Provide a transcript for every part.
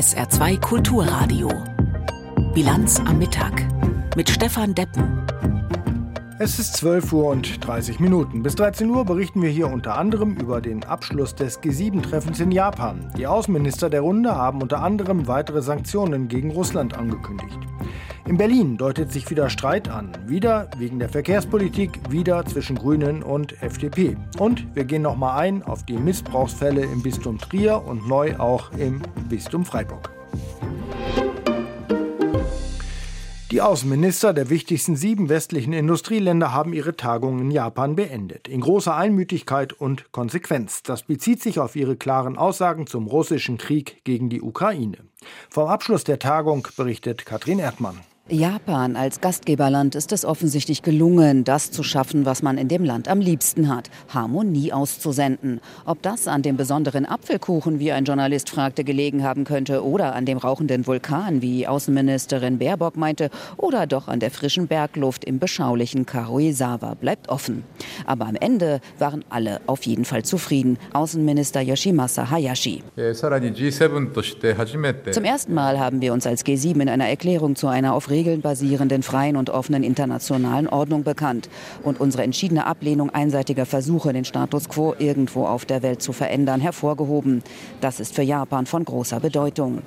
SR2 Kulturradio. Bilanz am Mittag mit Stefan Deppen. Es ist 12 Uhr und 30 Minuten. Bis 13 Uhr berichten wir hier unter anderem über den Abschluss des G7-Treffens in Japan. Die Außenminister der Runde haben unter anderem weitere Sanktionen gegen Russland angekündigt. In Berlin deutet sich wieder Streit an. Wieder wegen der Verkehrspolitik, wieder zwischen Grünen und FDP. Und wir gehen nochmal ein auf die Missbrauchsfälle im Bistum Trier und neu auch im Bistum Freiburg. Die Außenminister der wichtigsten sieben westlichen Industrieländer haben ihre Tagung in Japan beendet. In großer Einmütigkeit und Konsequenz. Das bezieht sich auf ihre klaren Aussagen zum russischen Krieg gegen die Ukraine. Vom Abschluss der Tagung berichtet Katrin Erdmann. Japan als Gastgeberland ist es offensichtlich gelungen, das zu schaffen, was man in dem Land am liebsten hat, Harmonie auszusenden. Ob das an dem besonderen Apfelkuchen, wie ein Journalist fragte, gelegen haben könnte, oder an dem rauchenden Vulkan, wie Außenministerin Baerbock meinte, oder doch an der frischen Bergluft im beschaulichen Karuizawa, bleibt offen. Aber am Ende waren alle auf jeden Fall zufrieden. Außenminister Yoshimasa Hayashi. Zum ersten Mal haben wir uns als G7 in einer Erklärung zu einer auf Regeln basierenden freien und offenen internationalen Ordnung bekannt und unsere entschiedene Ablehnung einseitiger Versuche, den Status quo irgendwo auf der Welt zu verändern, hervorgehoben. Das ist für Japan von großer Bedeutung.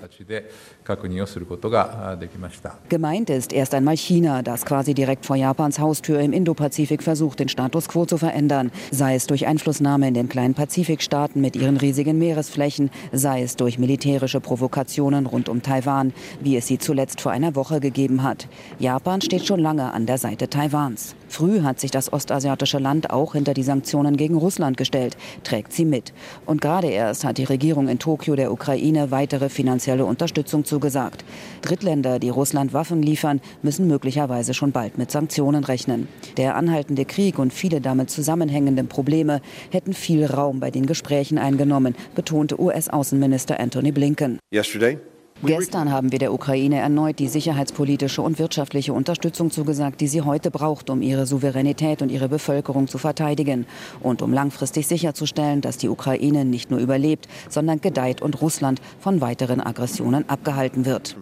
Gemeint ist erst einmal China, das quasi direkt vor Japans Haustür im Indopazifik versucht, den Status quo zu verändern, sei es durch Einflussnahme in den kleinen Pazifikstaaten mit ihren riesigen Meeresflächen, sei es durch militärische Provokationen rund um Taiwan, wie es sie zuletzt vor einer Woche gegeben hat. Japan steht schon lange an der Seite Taiwans. Früh hat sich das ostasiatische Land auch hinter die Sanktionen gegen Russland gestellt, trägt sie mit. Und gerade erst hat die Regierung in Tokio der Ukraine weitere finanzielle Unterstützung zugesagt. Drittländer, die Russland Waffen liefern, müssen möglicherweise schon bald mit Sanktionen rechnen. Der anhaltende Krieg und viele damit zusammenhängenden Probleme hätten viel Raum bei den Gesprächen eingenommen, betonte US-Außenminister Anthony Blinken. Yesterday Gestern haben wir der Ukraine erneut die sicherheitspolitische und wirtschaftliche Unterstützung zugesagt, die sie heute braucht, um ihre Souveränität und ihre Bevölkerung zu verteidigen und um langfristig sicherzustellen, dass die Ukraine nicht nur überlebt, sondern gedeiht und Russland von weiteren Aggressionen abgehalten wird.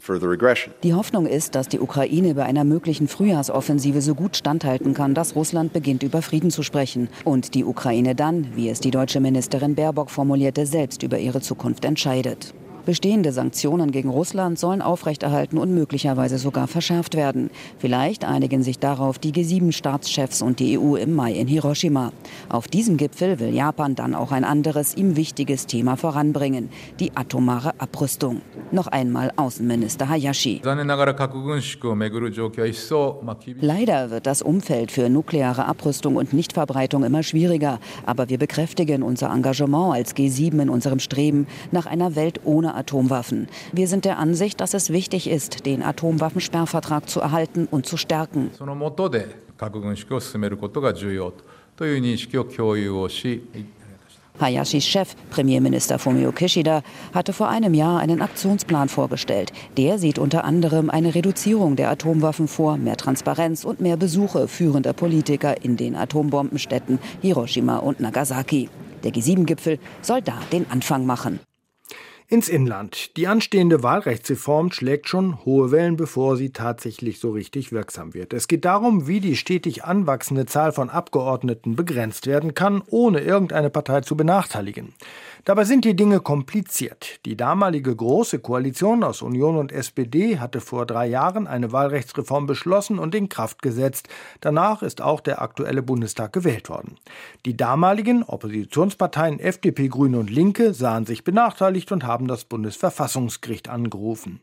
Die Hoffnung ist, dass die Ukraine bei einer möglichen Frühjahrsoffensive so gut standhalten kann, dass Russland beginnt, über Frieden zu sprechen und die Ukraine dann, wie es die deutsche Ministerin Baerbock formulierte, selbst über ihre Zukunft entscheidet. Bestehende Sanktionen gegen Russland sollen aufrechterhalten und möglicherweise sogar verschärft werden. Vielleicht einigen sich darauf die G7-Staatschefs und die EU im Mai in Hiroshima. Auf diesem Gipfel will Japan dann auch ein anderes, ihm wichtiges Thema voranbringen, die atomare Abrüstung. Noch einmal Außenminister Hayashi. Leider wird das Umfeld für nukleare Abrüstung und Nichtverbreitung immer schwieriger, aber wir bekräftigen unser Engagement als G7 in unserem Streben nach einer Welt ohne Atomwaffen. Wir sind der Ansicht, dass es wichtig ist, den Atomwaffensperrvertrag zu erhalten und zu stärken. Hayashis Chef, Premierminister Fumio Kishida, hatte vor einem Jahr einen Aktionsplan vorgestellt. Der sieht unter anderem eine Reduzierung der Atomwaffen vor, mehr Transparenz und mehr Besuche führender Politiker in den Atombombenstädten Hiroshima und Nagasaki. Der G7-Gipfel soll da den Anfang machen ins Inland. Die anstehende Wahlrechtsreform schlägt schon hohe Wellen, bevor sie tatsächlich so richtig wirksam wird. Es geht darum, wie die stetig anwachsende Zahl von Abgeordneten begrenzt werden kann, ohne irgendeine Partei zu benachteiligen. Dabei sind die Dinge kompliziert. Die damalige Große Koalition aus Union und SPD hatte vor drei Jahren eine Wahlrechtsreform beschlossen und in Kraft gesetzt. Danach ist auch der aktuelle Bundestag gewählt worden. Die damaligen Oppositionsparteien FDP, Grüne und Linke sahen sich benachteiligt und haben das Bundesverfassungsgericht angerufen.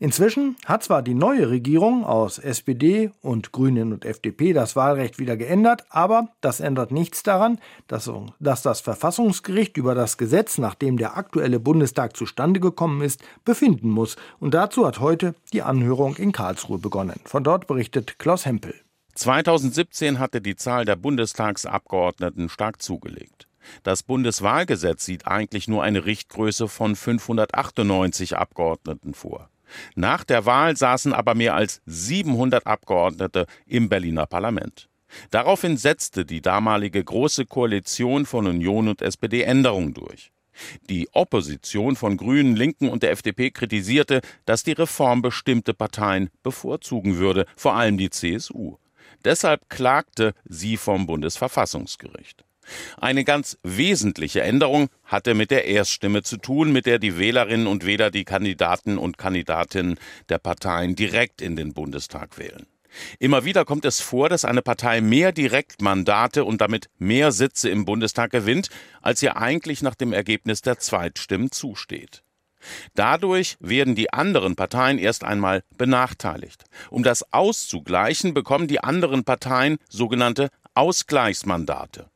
Inzwischen hat zwar die neue Regierung aus SPD und Grünen und FDP das Wahlrecht wieder geändert, aber das ändert nichts daran, dass, dass das Verfassungsgericht über das Gesetz, nach dem der aktuelle Bundestag zustande gekommen ist, befinden muss. Und dazu hat heute die Anhörung in Karlsruhe begonnen. Von dort berichtet Klaus Hempel. 2017 hatte die Zahl der Bundestagsabgeordneten stark zugelegt. Das Bundeswahlgesetz sieht eigentlich nur eine Richtgröße von 598 Abgeordneten vor. Nach der Wahl saßen aber mehr als 700 Abgeordnete im Berliner Parlament. Daraufhin setzte die damalige Große Koalition von Union und SPD Änderungen durch. Die Opposition von Grünen, Linken und der FDP kritisierte, dass die Reform bestimmte Parteien bevorzugen würde, vor allem die CSU. Deshalb klagte sie vom Bundesverfassungsgericht. Eine ganz wesentliche Änderung hatte mit der Erststimme zu tun, mit der die Wählerinnen und Wähler die Kandidaten und Kandidatinnen der Parteien direkt in den Bundestag wählen. Immer wieder kommt es vor, dass eine Partei mehr Direktmandate und damit mehr Sitze im Bundestag gewinnt, als ihr eigentlich nach dem Ergebnis der Zweitstimmen zusteht. Dadurch werden die anderen Parteien erst einmal benachteiligt. Um das auszugleichen, bekommen die anderen Parteien sogenannte Ausgleichsmandate.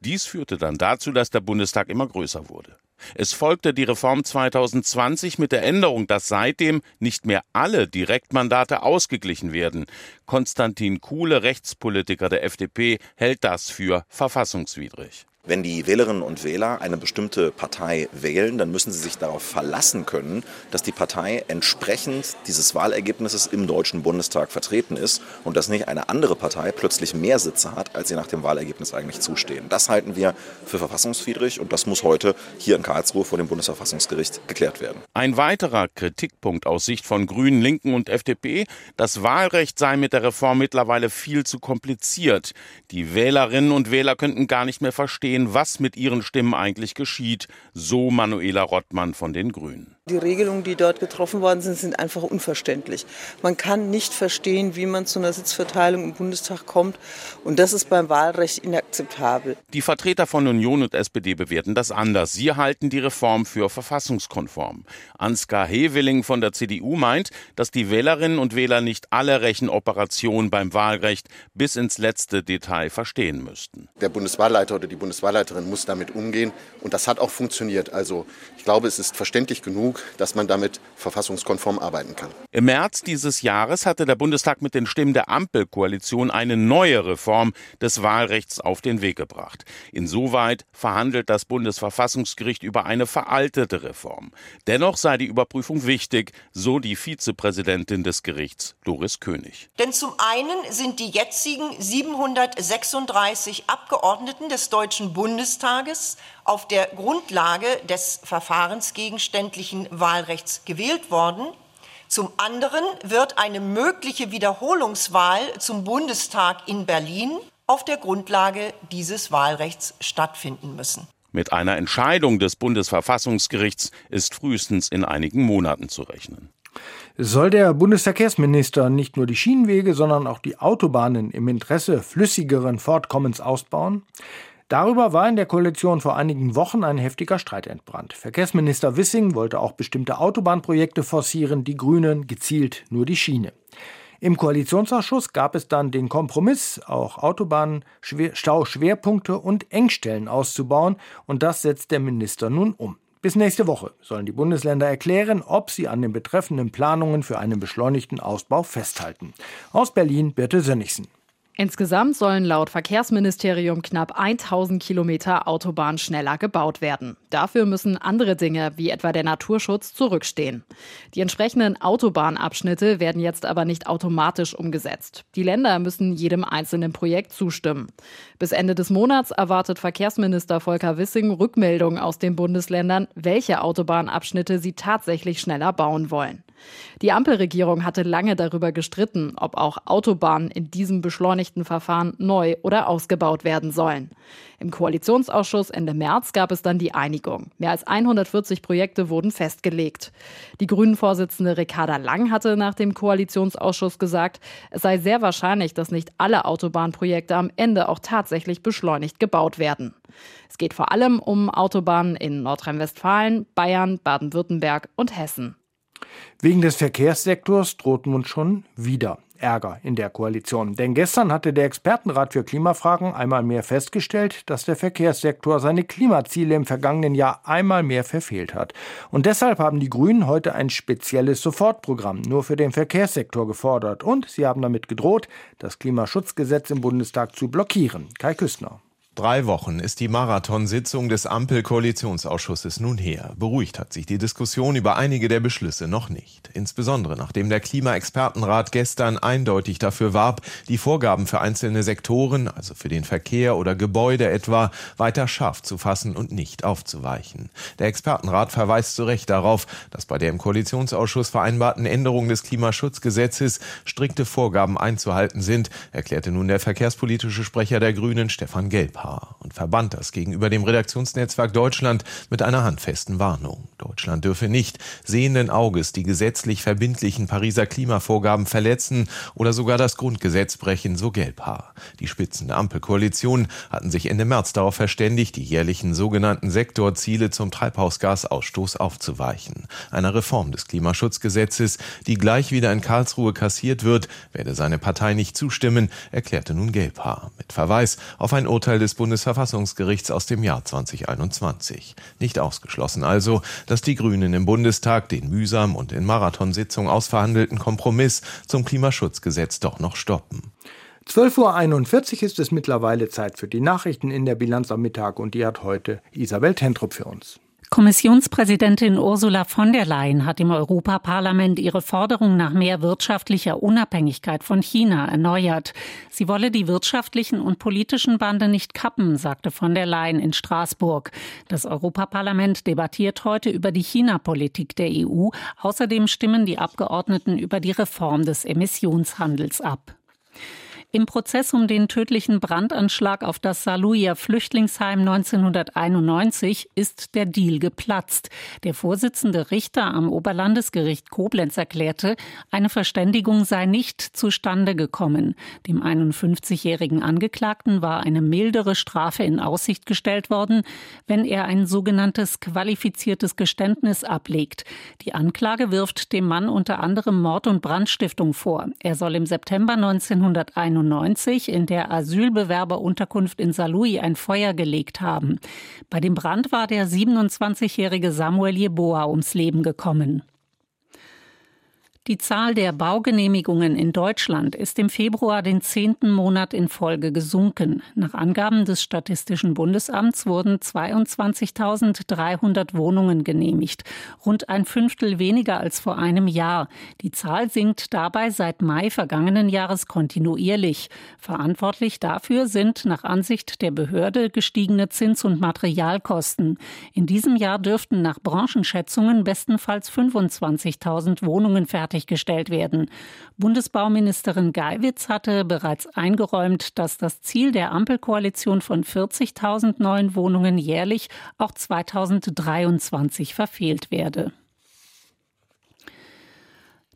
Dies führte dann dazu, dass der Bundestag immer größer wurde. Es folgte die Reform 2020 mit der Änderung, dass seitdem nicht mehr alle Direktmandate ausgeglichen werden. Konstantin Kuhle, Rechtspolitiker der FDP, hält das für verfassungswidrig. Wenn die Wählerinnen und Wähler eine bestimmte Partei wählen, dann müssen sie sich darauf verlassen können, dass die Partei entsprechend dieses Wahlergebnisses im Deutschen Bundestag vertreten ist und dass nicht eine andere Partei plötzlich mehr Sitze hat, als sie nach dem Wahlergebnis eigentlich zustehen. Das halten wir für verfassungswidrig und das muss heute hier in Karlsruhe vor dem Bundesverfassungsgericht geklärt werden. Ein weiterer Kritikpunkt aus Sicht von Grünen, Linken und FDP, das Wahlrecht sei mit der Reform mittlerweile viel zu kompliziert. Die Wählerinnen und Wähler könnten gar nicht mehr verstehen, verstehen, was mit ihren Stimmen eigentlich geschieht, so Manuela Rottmann von den Grünen. Die Regelungen, die dort getroffen worden sind, sind einfach unverständlich. Man kann nicht verstehen, wie man zu einer Sitzverteilung im Bundestag kommt. Und das ist beim Wahlrecht inakzeptabel. Die Vertreter von Union und SPD bewerten das anders. Sie halten die Reform für verfassungskonform. Ansgar Hewilling von der CDU meint, dass die Wählerinnen und Wähler nicht alle Rechenoperationen beim Wahlrecht bis ins letzte Detail verstehen müssten. Der Bundeswahlleiter oder die Bundeswahlleiterin muss damit umgehen. Und das hat auch funktioniert. Also ich glaube, es ist verständlich genug, genug, dass man damit verfassungskonform arbeiten kann. Im März dieses Jahres hatte der Bundestag mit den Stimmen der Ampelkoalition eine neue Reform des Wahlrechts auf den Weg gebracht. Insoweit verhandelt das Bundesverfassungsgericht über eine veraltete Reform. Dennoch sei die Überprüfung wichtig, so die Vizepräsidentin des Gerichts, Doris König. Denn zum einen sind die jetzigen 736 Abgeordneten des Deutschen Bundestages auf der Grundlage des verfahrensgegenständlichen Wahlrechts gewählt worden. Zum anderen wird eine mögliche Wiederholungswahl zum Bundestag in Berlin auf der Grundlage dieses Wahlrechts stattfinden müssen. Mit einer Entscheidung des Bundesverfassungsgerichts ist frühestens in einigen Monaten zu rechnen. Soll der Bundesverkehrsminister nicht nur die Schienenwege, sondern auch die Autobahnen im Interesse flüssigeren Fortkommens ausbauen? Darüber war in der Koalition vor einigen Wochen ein heftiger Streit entbrannt. Verkehrsminister Wissing wollte auch bestimmte Autobahnprojekte forcieren, die Grünen gezielt nur die Schiene. Im Koalitionsausschuss gab es dann den Kompromiss, auch Autobahnen, Stauschwerpunkte und Engstellen auszubauen, und das setzt der Minister nun um. Bis nächste Woche sollen die Bundesländer erklären, ob sie an den betreffenden Planungen für einen beschleunigten Ausbau festhalten. Aus Berlin Birte Sönnigsen. Insgesamt sollen laut Verkehrsministerium knapp 1000 Kilometer Autobahn schneller gebaut werden. Dafür müssen andere Dinge, wie etwa der Naturschutz, zurückstehen. Die entsprechenden Autobahnabschnitte werden jetzt aber nicht automatisch umgesetzt. Die Länder müssen jedem einzelnen Projekt zustimmen. Bis Ende des Monats erwartet Verkehrsminister Volker Wissing Rückmeldungen aus den Bundesländern, welche Autobahnabschnitte sie tatsächlich schneller bauen wollen. Die Ampelregierung hatte lange darüber gestritten, ob auch Autobahnen in diesem beschleunigten Verfahren neu oder ausgebaut werden sollen. Im Koalitionsausschuss Ende März gab es dann die Einigung. Mehr als 140 Projekte wurden festgelegt. Die Grünen-Vorsitzende Ricarda Lang hatte nach dem Koalitionsausschuss gesagt, es sei sehr wahrscheinlich, dass nicht alle Autobahnprojekte am Ende auch tatsächlich beschleunigt gebaut werden. Es geht vor allem um Autobahnen in Nordrhein-Westfalen, Bayern, Baden-Württemberg und Hessen. Wegen des Verkehrssektors droht nun schon wieder Ärger in der Koalition. Denn gestern hatte der Expertenrat für Klimafragen einmal mehr festgestellt, dass der Verkehrssektor seine Klimaziele im vergangenen Jahr einmal mehr verfehlt hat. Und deshalb haben die Grünen heute ein spezielles Sofortprogramm nur für den Verkehrssektor gefordert. Und sie haben damit gedroht, das Klimaschutzgesetz im Bundestag zu blockieren. Kai Küstner. Drei Wochen ist die Marathonsitzung des Ampel-Koalitionsausschusses nun her. Beruhigt hat sich die Diskussion über einige der Beschlüsse noch nicht. Insbesondere nachdem der Klimaexpertenrat gestern eindeutig dafür warb, die Vorgaben für einzelne Sektoren, also für den Verkehr oder Gebäude etwa, weiter scharf zu fassen und nicht aufzuweichen. Der Expertenrat verweist zu Recht darauf, dass bei der im Koalitionsausschuss vereinbarten Änderung des Klimaschutzgesetzes strikte Vorgaben einzuhalten sind, erklärte nun der verkehrspolitische Sprecher der Grünen Stefan Gelb. Ehepaar und verband das gegenüber dem Redaktionsnetzwerk Deutschland mit einer handfesten Warnung. Deutschland dürfe nicht sehenden Auges die gesetzlich verbindlichen Pariser Klimavorgaben verletzen oder sogar das Grundgesetz brechen, so Gelbhaar. Die Spitzen der Ampelkoalition hatten sich Ende März darauf verständigt, die jährlichen sogenannten Sektorziele zum Treibhausgasausstoß aufzuweichen. Einer Reform des Klimaschutzgesetzes, die gleich wieder in Karlsruhe kassiert wird, werde seine Partei nicht zustimmen, erklärte nun Gelbhaar. Mit Verweis auf ein Urteil des Bundesverfassungsgerichts aus dem Jahr 2021. Nicht ausgeschlossen also, dass die Grünen im Bundestag den mühsam und in Marathonsitzung ausverhandelten Kompromiss zum Klimaschutzgesetz doch noch stoppen. 12.41 Uhr ist es mittlerweile Zeit für die Nachrichten in der Bilanz am Mittag und die hat heute Isabel Tentrup für uns. Kommissionspräsidentin Ursula von der Leyen hat im Europaparlament ihre Forderung nach mehr wirtschaftlicher Unabhängigkeit von China erneuert. Sie wolle die wirtschaftlichen und politischen Bande nicht kappen, sagte von der Leyen in Straßburg. Das Europaparlament debattiert heute über die China-Politik der EU. Außerdem stimmen die Abgeordneten über die Reform des Emissionshandels ab. Im Prozess um den tödlichen Brandanschlag auf das Saluja Flüchtlingsheim 1991 ist der Deal geplatzt. Der Vorsitzende Richter am Oberlandesgericht Koblenz erklärte, eine Verständigung sei nicht zustande gekommen. Dem 51-jährigen Angeklagten war eine mildere Strafe in Aussicht gestellt worden, wenn er ein sogenanntes qualifiziertes Geständnis ablegt. Die Anklage wirft dem Mann unter anderem Mord und Brandstiftung vor. Er soll im September 1991 1991 in der Asylbewerberunterkunft in Saarlouis ein Feuer gelegt haben. Bei dem Brand war der 27-jährige Samuel Jeboa ums Leben gekommen. Die Zahl der Baugenehmigungen in Deutschland ist im Februar den zehnten Monat in Folge gesunken. Nach Angaben des Statistischen Bundesamts wurden 22.300 Wohnungen genehmigt, rund ein Fünftel weniger als vor einem Jahr. Die Zahl sinkt dabei seit Mai vergangenen Jahres kontinuierlich. Verantwortlich dafür sind nach Ansicht der Behörde gestiegene Zins- und Materialkosten. In diesem Jahr dürften nach Branchenschätzungen bestenfalls 25.000 Wohnungen fertig fertiggestellt werden. Bundesbauministerin Geiwitz hatte bereits eingeräumt, dass das Ziel der Ampelkoalition von 40.000 neuen Wohnungen jährlich auch 2023 verfehlt werde.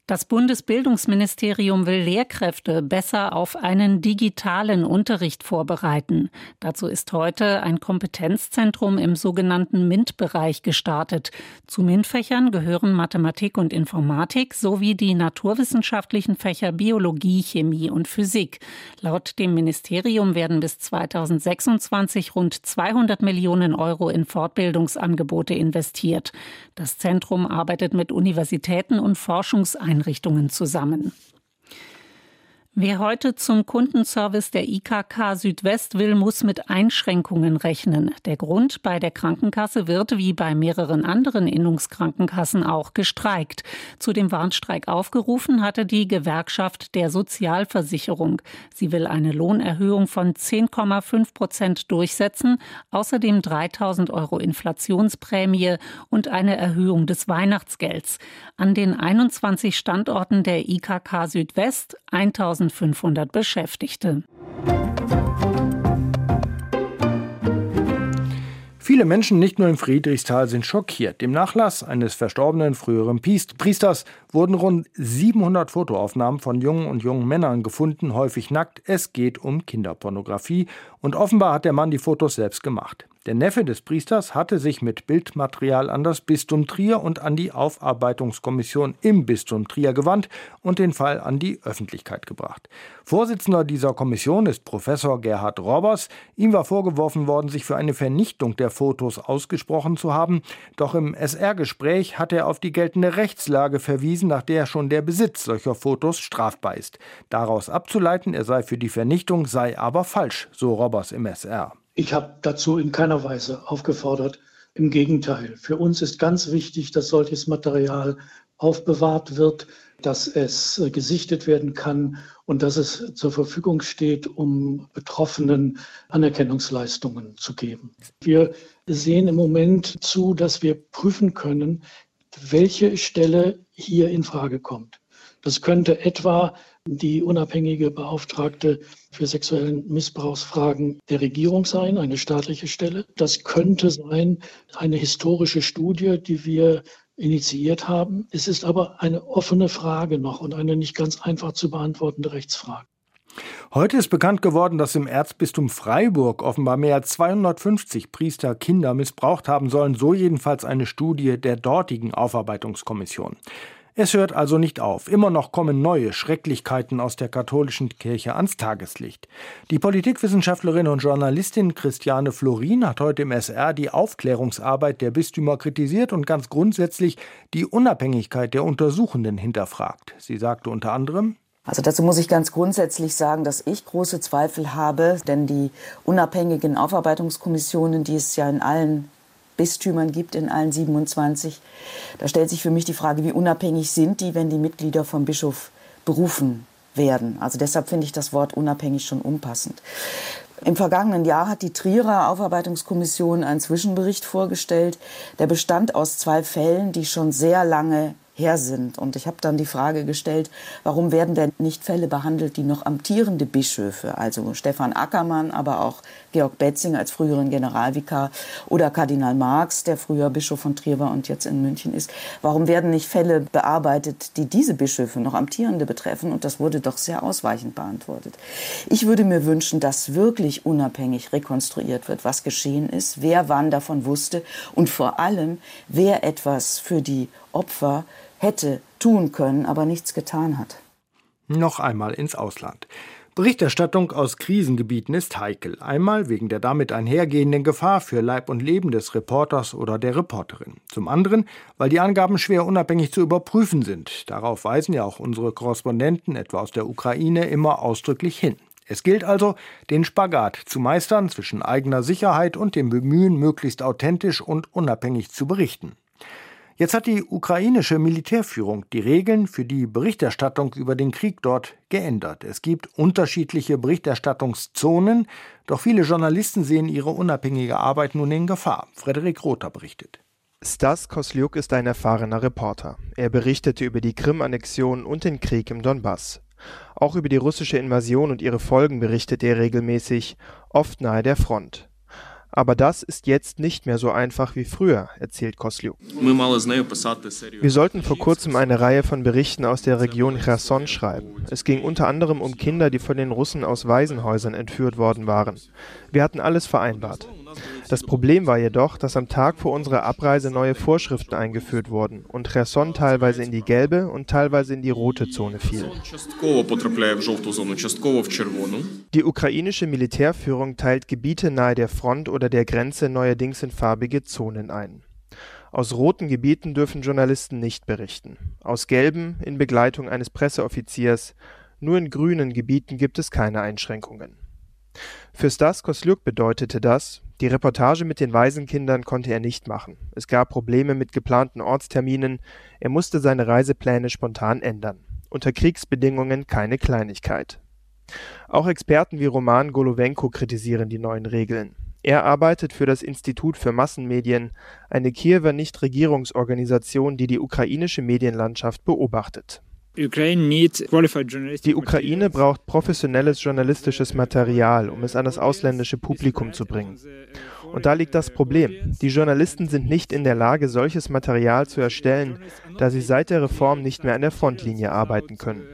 Das Bundesbildungsministerium will Lehrkräfte besser auf einen digitalen Unterricht vorbereiten. Dazu ist heute ein Kompetenzzentrum im sogenannten MINT-Bereich gestartet. Zu MINT-Fächern gehören Mathematik und Informatik sowie die naturwissenschaftlichen Fächer Biologie, Chemie und Physik. Laut dem Ministerium werden bis 2026 rund 200 Millionen Euro in Fortbildungsangebote investiert. Das Zentrum arbeitet mit Universitäten und Forschungseinrichtungen Einrichtungen zusammen. Wer heute zum Kundenservice der IKK Südwest will, muss mit Einschränkungen rechnen. Der Grund bei der Krankenkasse wird wie bei mehreren anderen Innungskrankenkassen auch gestreikt. Zu dem Warnstreik aufgerufen hatte die Gewerkschaft der Sozialversicherung. Sie will eine Lohnerhöhung von 10,5 Prozent durchsetzen, außerdem 3000 Euro Inflationsprämie und eine Erhöhung des Weihnachtsgelds. An den 21 Standorten der IKK Südwest 1000 1500 Beschäftigte. Viele Menschen, nicht nur im Friedrichstal, sind schockiert. Im Nachlass eines verstorbenen früheren Priesters wurden rund 700 Fotoaufnahmen von jungen und jungen Männern gefunden, häufig nackt. Es geht um Kinderpornografie und offenbar hat der Mann die Fotos selbst gemacht. Der Neffe des Priesters hatte sich mit Bildmaterial an das Bistum Trier und an die Aufarbeitungskommission im Bistum Trier gewandt und den Fall an die Öffentlichkeit gebracht. Vorsitzender dieser Kommission ist Professor Gerhard Robbers. Ihm war vorgeworfen worden, sich für eine Vernichtung der Fotos ausgesprochen zu haben. Doch im SR-Gespräch hat er auf die geltende Rechtslage verwiesen, nach der schon der Besitz solcher Fotos strafbar ist. Daraus abzuleiten, er sei für die Vernichtung, sei aber falsch, so Robbers im SR. Ich habe dazu in keiner Weise aufgefordert. Im Gegenteil, für uns ist ganz wichtig, dass solches Material aufbewahrt wird, dass es äh, gesichtet werden kann und dass es zur Verfügung steht, um Betroffenen Anerkennungsleistungen zu geben. Wir sehen im Moment zu, dass wir prüfen können, welche Stelle hier in Frage kommt. Das könnte etwa die unabhängige Beauftragte für sexuellen Missbrauchsfragen der Regierung sein, eine staatliche Stelle. Das könnte sein eine historische Studie, die wir initiiert haben. Es ist aber eine offene Frage noch und eine nicht ganz einfach zu beantwortende Rechtsfrage. Heute ist bekannt geworden, dass im Erzbistum Freiburg offenbar mehr als 250 Priester Kinder missbraucht haben sollen, so jedenfalls eine Studie der dortigen Aufarbeitungskommission. Es hört also nicht auf. Immer noch kommen neue Schrecklichkeiten aus der katholischen Kirche ans Tageslicht. Die Politikwissenschaftlerin und Journalistin Christiane Florin hat heute im SR die Aufklärungsarbeit der Bistümer kritisiert und ganz grundsätzlich die Unabhängigkeit der Untersuchenden hinterfragt. Sie sagte unter anderem, also dazu muss ich ganz grundsätzlich sagen, dass ich große Zweifel habe, denn die unabhängigen Aufarbeitungskommissionen, die es ja in allen Bistümern gibt, in allen 27. Da stellt sich für mich die Frage, wie unabhängig sind die, wenn die Mitglieder vom Bischof berufen werden. Also deshalb finde ich das Wort unabhängig schon unpassend. Im vergangenen Jahr hat die Trierer Aufarbeitungskommission einen Zwischenbericht vorgestellt. Der bestand aus zwei Fällen, die schon sehr lange her sind. Und ich habe dann die Frage gestellt, warum werden denn nicht Fälle behandelt, die noch amtierende Bischöfe, also Stefan Ackermann, aber auch Georg Betzing als früheren Generalvikar oder Kardinal Marx, der früher Bischof von Trier war und jetzt in München ist, warum werden nicht Fälle bearbeitet, die diese Bischöfe noch amtierende betreffen? Und das wurde doch sehr ausweichend beantwortet. Ich würde mir wünschen, dass wirklich unabhängig rekonstruiert wird, was geschehen ist, wer wann davon wusste und vor allem, wer etwas für die Opfer hätte tun können, aber nichts getan hat. Noch einmal ins Ausland. Berichterstattung aus Krisengebieten ist heikel. Einmal wegen der damit einhergehenden Gefahr für Leib und Leben des Reporters oder der Reporterin. Zum anderen, weil die Angaben schwer unabhängig zu überprüfen sind. Darauf weisen ja auch unsere Korrespondenten, etwa aus der Ukraine, immer ausdrücklich hin. Es gilt also, den Spagat zu meistern zwischen eigener Sicherheit und dem Bemühen, möglichst authentisch und unabhängig zu berichten. Jetzt hat die ukrainische Militärführung die Regeln für die Berichterstattung über den Krieg dort geändert. Es gibt unterschiedliche Berichterstattungszonen, doch viele Journalisten sehen ihre unabhängige Arbeit nun in Gefahr. Frederik Rother berichtet. Stas Kosliuk ist ein erfahrener Reporter. Er berichtete über die Krim-Annexion und den Krieg im Donbass. Auch über die russische Invasion und ihre Folgen berichtet er regelmäßig, oft nahe der Front. Aber das ist jetzt nicht mehr so einfach wie früher, erzählt Kosliuk. Wir sollten vor kurzem eine Reihe von Berichten aus der Region Cherson schreiben. Es ging unter anderem um Kinder, die von den Russen aus Waisenhäusern entführt worden waren. Wir hatten alles vereinbart. Das Problem war jedoch, dass am Tag vor unserer Abreise neue Vorschriften eingeführt wurden und Cherson teilweise in die gelbe und teilweise in die rote Zone fiel. Die ukrainische Militärführung teilt Gebiete nahe der Front oder der Grenze neuerdings in farbige Zonen ein. Aus roten Gebieten dürfen Journalisten nicht berichten, aus gelben in Begleitung eines Presseoffiziers, nur in grünen Gebieten gibt es keine Einschränkungen. Für Stas Kosliuk bedeutete das, die Reportage mit den Waisenkindern konnte er nicht machen. Es gab Probleme mit geplanten Ortsterminen, er musste seine Reisepläne spontan ändern. Unter Kriegsbedingungen keine Kleinigkeit. Auch Experten wie Roman Golowenko kritisieren die neuen Regeln. Er arbeitet für das Institut für Massenmedien, eine Kiewer Nichtregierungsorganisation, die die ukrainische Medienlandschaft beobachtet. Die Ukraine braucht professionelles journalistisches Material, um es an das ausländische Publikum zu bringen. Und da liegt das Problem. Die Journalisten sind nicht in der Lage, solches Material zu erstellen, da sie seit der Reform nicht mehr an der Frontlinie arbeiten können.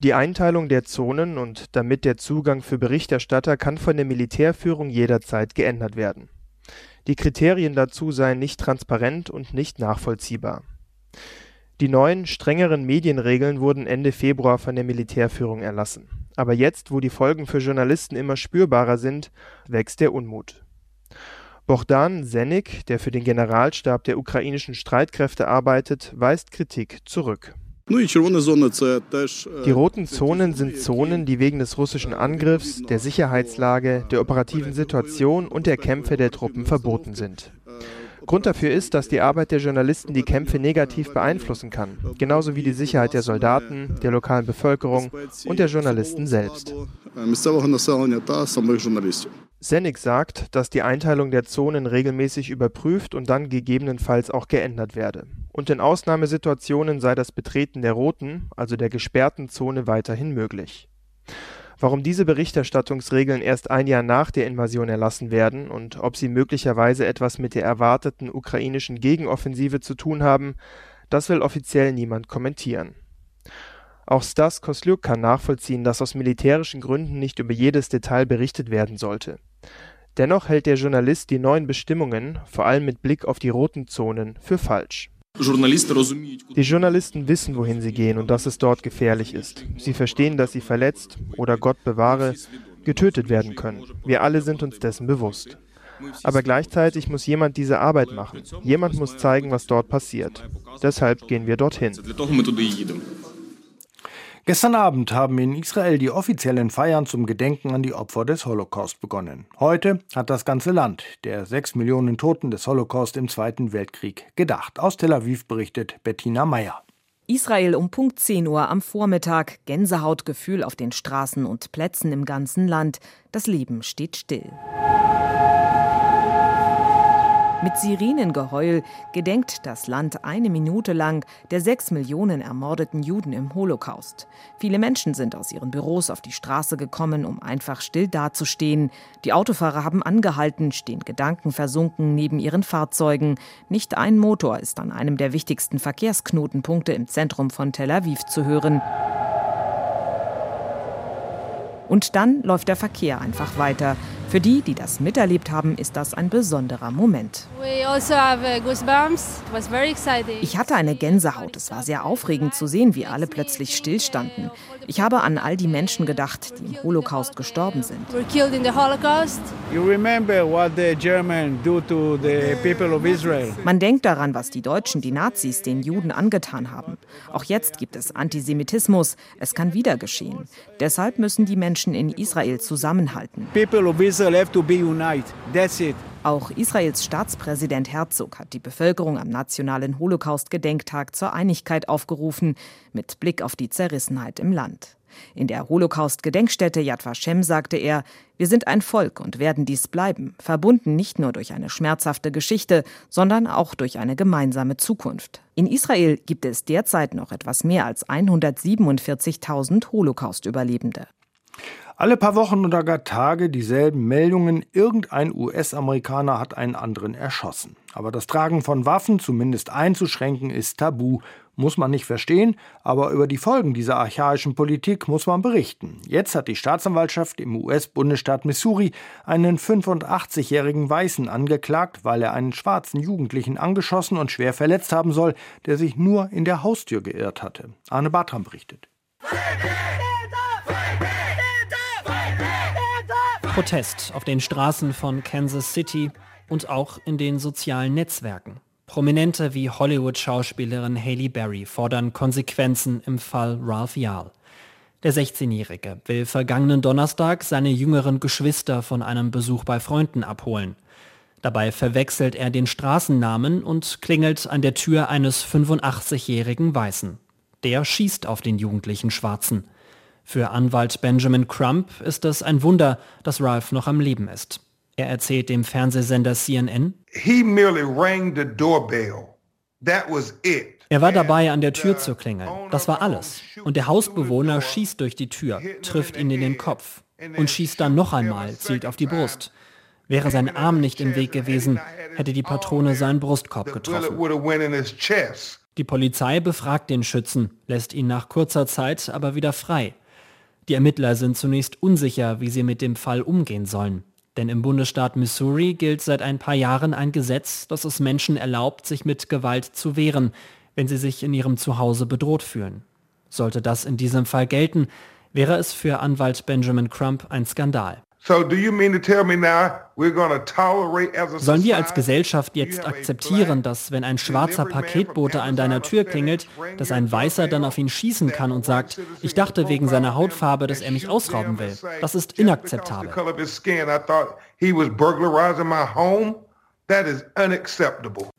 Die Einteilung der Zonen und damit der Zugang für Berichterstatter kann von der Militärführung jederzeit geändert werden. Die Kriterien dazu seien nicht transparent und nicht nachvollziehbar. Die neuen, strengeren Medienregeln wurden Ende Februar von der Militärführung erlassen. Aber jetzt, wo die Folgen für Journalisten immer spürbarer sind, wächst der Unmut. Bohdan Senik, der für den Generalstab der ukrainischen Streitkräfte arbeitet, weist Kritik zurück. Die roten Zonen sind Zonen, die wegen des russischen Angriffs, der Sicherheitslage, der operativen Situation und der Kämpfe der Truppen verboten sind. Grund dafür ist, dass die Arbeit der Journalisten die Kämpfe negativ beeinflussen kann, genauso wie die Sicherheit der Soldaten, der lokalen Bevölkerung und der Journalisten selbst. Senig sagt, dass die Einteilung der Zonen regelmäßig überprüft und dann gegebenenfalls auch geändert werde. Und in Ausnahmesituationen sei das Betreten der roten, also der gesperrten Zone weiterhin möglich. Warum diese Berichterstattungsregeln erst ein Jahr nach der Invasion erlassen werden und ob sie möglicherweise etwas mit der erwarteten ukrainischen Gegenoffensive zu tun haben, das will offiziell niemand kommentieren. Auch Stas Kosliuk kann nachvollziehen, dass aus militärischen Gründen nicht über jedes Detail berichtet werden sollte. Dennoch hält der Journalist die neuen Bestimmungen, vor allem mit Blick auf die roten Zonen, für falsch. Die Journalisten wissen, wohin sie gehen und dass es dort gefährlich ist. Sie verstehen, dass sie verletzt oder Gott bewahre, getötet werden können. Wir alle sind uns dessen bewusst. Aber gleichzeitig muss jemand diese Arbeit machen. Jemand muss zeigen, was dort passiert. Deshalb gehen wir dorthin. Gestern Abend haben in Israel die offiziellen Feiern zum Gedenken an die Opfer des Holocaust begonnen. Heute hat das ganze Land der sechs Millionen Toten des Holocaust im Zweiten Weltkrieg gedacht. Aus Tel Aviv berichtet Bettina Meyer. Israel um Punkt 10 Uhr am Vormittag. Gänsehautgefühl auf den Straßen und Plätzen im ganzen Land. Das Leben steht still. Mit Sirenengeheul gedenkt das Land eine Minute lang der sechs Millionen ermordeten Juden im Holocaust. Viele Menschen sind aus ihren Büros auf die Straße gekommen, um einfach still dazustehen. Die Autofahrer haben angehalten, stehen gedankenversunken neben ihren Fahrzeugen. Nicht ein Motor ist an einem der wichtigsten Verkehrsknotenpunkte im Zentrum von Tel Aviv zu hören. Und dann läuft der Verkehr einfach weiter. Für die, die das miterlebt haben, ist das ein besonderer Moment. Also ich hatte eine Gänsehaut. Es war sehr aufregend zu sehen, wie alle plötzlich stillstanden. Ich habe an all die Menschen gedacht, die im Holocaust gestorben sind. Man denkt daran, was die Deutschen, die Nazis, den Juden angetan haben. Auch jetzt gibt es Antisemitismus. Es kann wieder geschehen. Deshalb müssen die Menschen in Israel zusammenhalten. Auch Israels Staatspräsident Herzog hat die Bevölkerung am nationalen Holocaust-Gedenktag zur Einigkeit aufgerufen, mit Blick auf die Zerrissenheit im Land. In der Holocaust-Gedenkstätte Yad Vashem sagte er, wir sind ein Volk und werden dies bleiben, verbunden nicht nur durch eine schmerzhafte Geschichte, sondern auch durch eine gemeinsame Zukunft. In Israel gibt es derzeit noch etwas mehr als 147.000 Holocaust-Überlebende. Alle paar Wochen oder gar Tage dieselben Meldungen, irgendein US-Amerikaner hat einen anderen erschossen. Aber das Tragen von Waffen zumindest einzuschränken ist tabu. Muss man nicht verstehen, aber über die Folgen dieser archaischen Politik muss man berichten. Jetzt hat die Staatsanwaltschaft im US-Bundesstaat Missouri einen 85-jährigen Weißen angeklagt, weil er einen schwarzen Jugendlichen angeschossen und schwer verletzt haben soll, der sich nur in der Haustür geirrt hatte. Arne Bartram berichtet. Protest auf den Straßen von Kansas City und auch in den sozialen Netzwerken. Prominente wie Hollywood-Schauspielerin Haley Berry fordern Konsequenzen im Fall Ralph Yahl. Der 16-Jährige will vergangenen Donnerstag seine jüngeren Geschwister von einem Besuch bei Freunden abholen. Dabei verwechselt er den Straßennamen und klingelt an der Tür eines 85-jährigen Weißen. Der schießt auf den jugendlichen Schwarzen. Für Anwalt Benjamin Crump ist es ein Wunder, dass Ralph noch am Leben ist. Er erzählt dem Fernsehsender CNN, er war dabei, an der Tür zu klingeln. Das war alles. Und der Hausbewohner schießt durch die Tür, trifft ihn in den Kopf und schießt dann noch einmal, zielt auf die Brust. Wäre sein Arm nicht im Weg gewesen, hätte die Patrone seinen Brustkorb getroffen. Die Polizei befragt den Schützen, lässt ihn nach kurzer Zeit aber wieder frei. Die Ermittler sind zunächst unsicher, wie sie mit dem Fall umgehen sollen. Denn im Bundesstaat Missouri gilt seit ein paar Jahren ein Gesetz, das es Menschen erlaubt, sich mit Gewalt zu wehren, wenn sie sich in ihrem Zuhause bedroht fühlen. Sollte das in diesem Fall gelten, wäre es für Anwalt Benjamin Crump ein Skandal. Sollen wir als Gesellschaft jetzt akzeptieren, dass wenn ein schwarzer Paketbote an deiner Tür klingelt, dass ein Weißer dann auf ihn schießen kann und sagt, ich dachte wegen seiner Hautfarbe, dass er mich ausrauben will? Das ist inakzeptabel.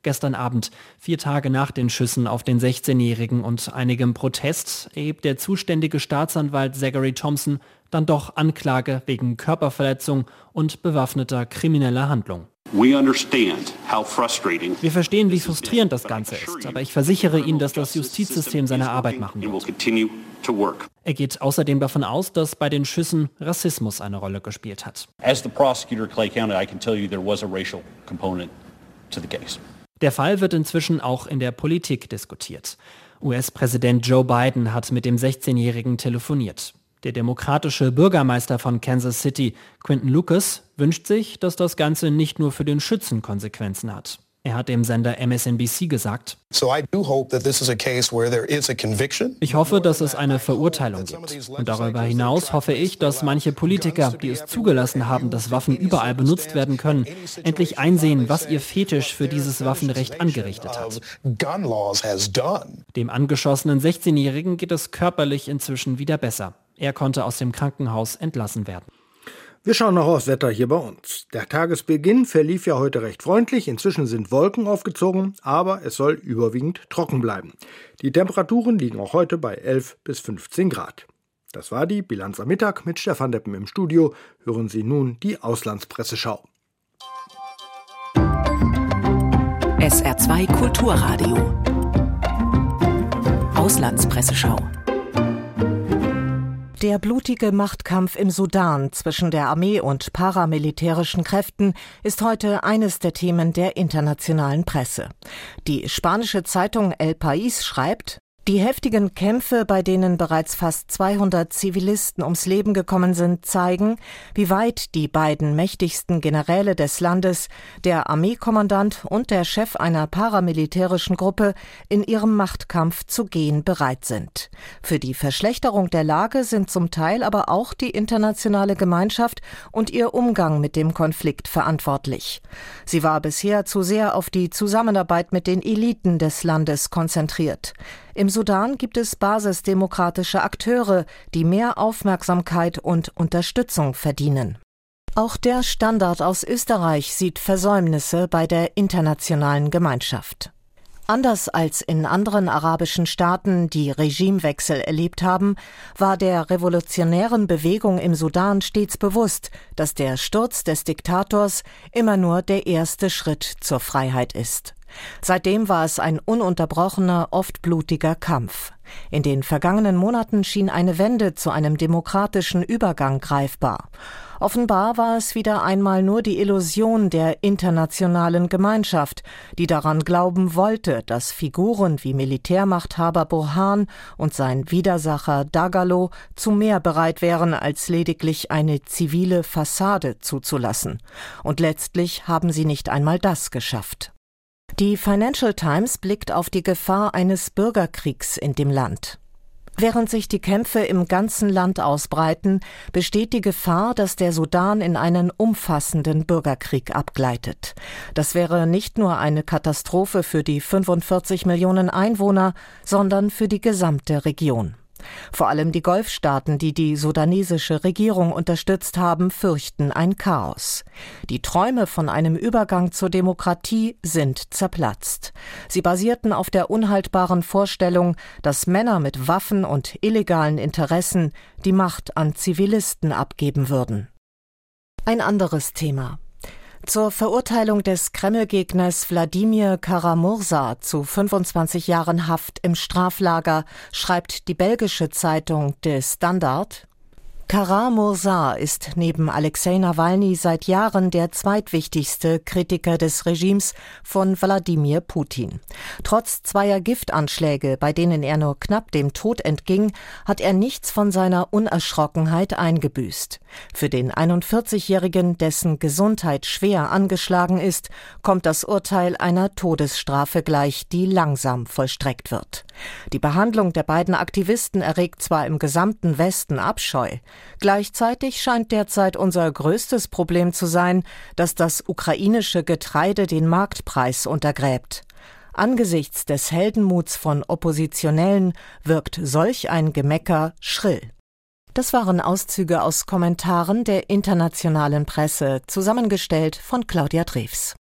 Gestern Abend, vier Tage nach den Schüssen auf den 16-Jährigen und einigem Protest, erhebt der zuständige Staatsanwalt Zachary Thompson dann doch Anklage wegen Körperverletzung und bewaffneter krimineller Handlung. Wir verstehen, wie frustrierend das Ganze ist, aber ich versichere Ihnen, dass das Justizsystem seine Arbeit machen wird. Er geht außerdem davon aus, dass bei den Schüssen Rassismus eine Rolle gespielt hat. Der Fall wird inzwischen auch in der Politik diskutiert. US-Präsident Joe Biden hat mit dem 16-Jährigen telefoniert. Der demokratische Bürgermeister von Kansas City, Quinton Lucas, wünscht sich, dass das Ganze nicht nur für den Schützen Konsequenzen hat. Er hat dem Sender MSNBC gesagt, ich hoffe, dass es eine Verurteilung gibt. Und darüber hinaus hoffe ich, dass manche Politiker, die es zugelassen haben, dass Waffen überall benutzt werden können, endlich einsehen, was ihr Fetisch für dieses Waffenrecht angerichtet hat. Dem angeschossenen 16-Jährigen geht es körperlich inzwischen wieder besser. Er konnte aus dem Krankenhaus entlassen werden. Wir schauen noch aufs Wetter hier bei uns. Der Tagesbeginn verlief ja heute recht freundlich. Inzwischen sind Wolken aufgezogen, aber es soll überwiegend trocken bleiben. Die Temperaturen liegen auch heute bei 11 bis 15 Grad. Das war die Bilanz am Mittag mit Stefan Deppen im Studio. Hören Sie nun die Auslandspresseschau. SR2 Kulturradio. Auslandspresseschau. Der blutige Machtkampf im Sudan zwischen der Armee und paramilitärischen Kräften ist heute eines der Themen der internationalen Presse. Die spanische Zeitung El País schreibt, die heftigen Kämpfe, bei denen bereits fast 200 Zivilisten ums Leben gekommen sind, zeigen, wie weit die beiden mächtigsten Generäle des Landes, der Armeekommandant und der Chef einer paramilitärischen Gruppe, in ihrem Machtkampf zu gehen bereit sind. Für die Verschlechterung der Lage sind zum Teil aber auch die internationale Gemeinschaft und ihr Umgang mit dem Konflikt verantwortlich. Sie war bisher zu sehr auf die Zusammenarbeit mit den Eliten des Landes konzentriert. Im Sudan gibt es basisdemokratische Akteure, die mehr Aufmerksamkeit und Unterstützung verdienen. Auch der Standard aus Österreich sieht Versäumnisse bei der internationalen Gemeinschaft. Anders als in anderen arabischen Staaten, die Regimewechsel erlebt haben, war der revolutionären Bewegung im Sudan stets bewusst, dass der Sturz des Diktators immer nur der erste Schritt zur Freiheit ist. Seitdem war es ein ununterbrochener, oft blutiger Kampf. In den vergangenen Monaten schien eine Wende zu einem demokratischen Übergang greifbar. Offenbar war es wieder einmal nur die Illusion der internationalen Gemeinschaft, die daran glauben wollte, dass Figuren wie Militärmachthaber Burhan und sein Widersacher Dagalo zu mehr bereit wären, als lediglich eine zivile Fassade zuzulassen. Und letztlich haben sie nicht einmal das geschafft. Die Financial Times blickt auf die Gefahr eines Bürgerkriegs in dem Land. Während sich die Kämpfe im ganzen Land ausbreiten, besteht die Gefahr, dass der Sudan in einen umfassenden Bürgerkrieg abgleitet. Das wäre nicht nur eine Katastrophe für die 45 Millionen Einwohner, sondern für die gesamte Region. Vor allem die Golfstaaten, die die sudanesische Regierung unterstützt haben, fürchten ein Chaos. Die Träume von einem Übergang zur Demokratie sind zerplatzt. Sie basierten auf der unhaltbaren Vorstellung, dass Männer mit Waffen und illegalen Interessen die Macht an Zivilisten abgeben würden. Ein anderes Thema. Zur Verurteilung des Kreml-Gegners Wladimir Karamursa zu 25 Jahren Haft im Straflager schreibt die belgische Zeitung De Standard Kara Mursa ist neben Alexei Nawalny seit Jahren der zweitwichtigste Kritiker des Regimes von Wladimir Putin. Trotz zweier Giftanschläge, bei denen er nur knapp dem Tod entging, hat er nichts von seiner Unerschrockenheit eingebüßt. Für den 41-Jährigen, dessen Gesundheit schwer angeschlagen ist, kommt das Urteil einer Todesstrafe gleich, die langsam vollstreckt wird. Die Behandlung der beiden Aktivisten erregt zwar im gesamten Westen Abscheu, Gleichzeitig scheint derzeit unser größtes Problem zu sein, dass das ukrainische Getreide den Marktpreis untergräbt. Angesichts des Heldenmuts von Oppositionellen wirkt solch ein Gemecker schrill. Das waren Auszüge aus Kommentaren der internationalen Presse, zusammengestellt von Claudia Drews.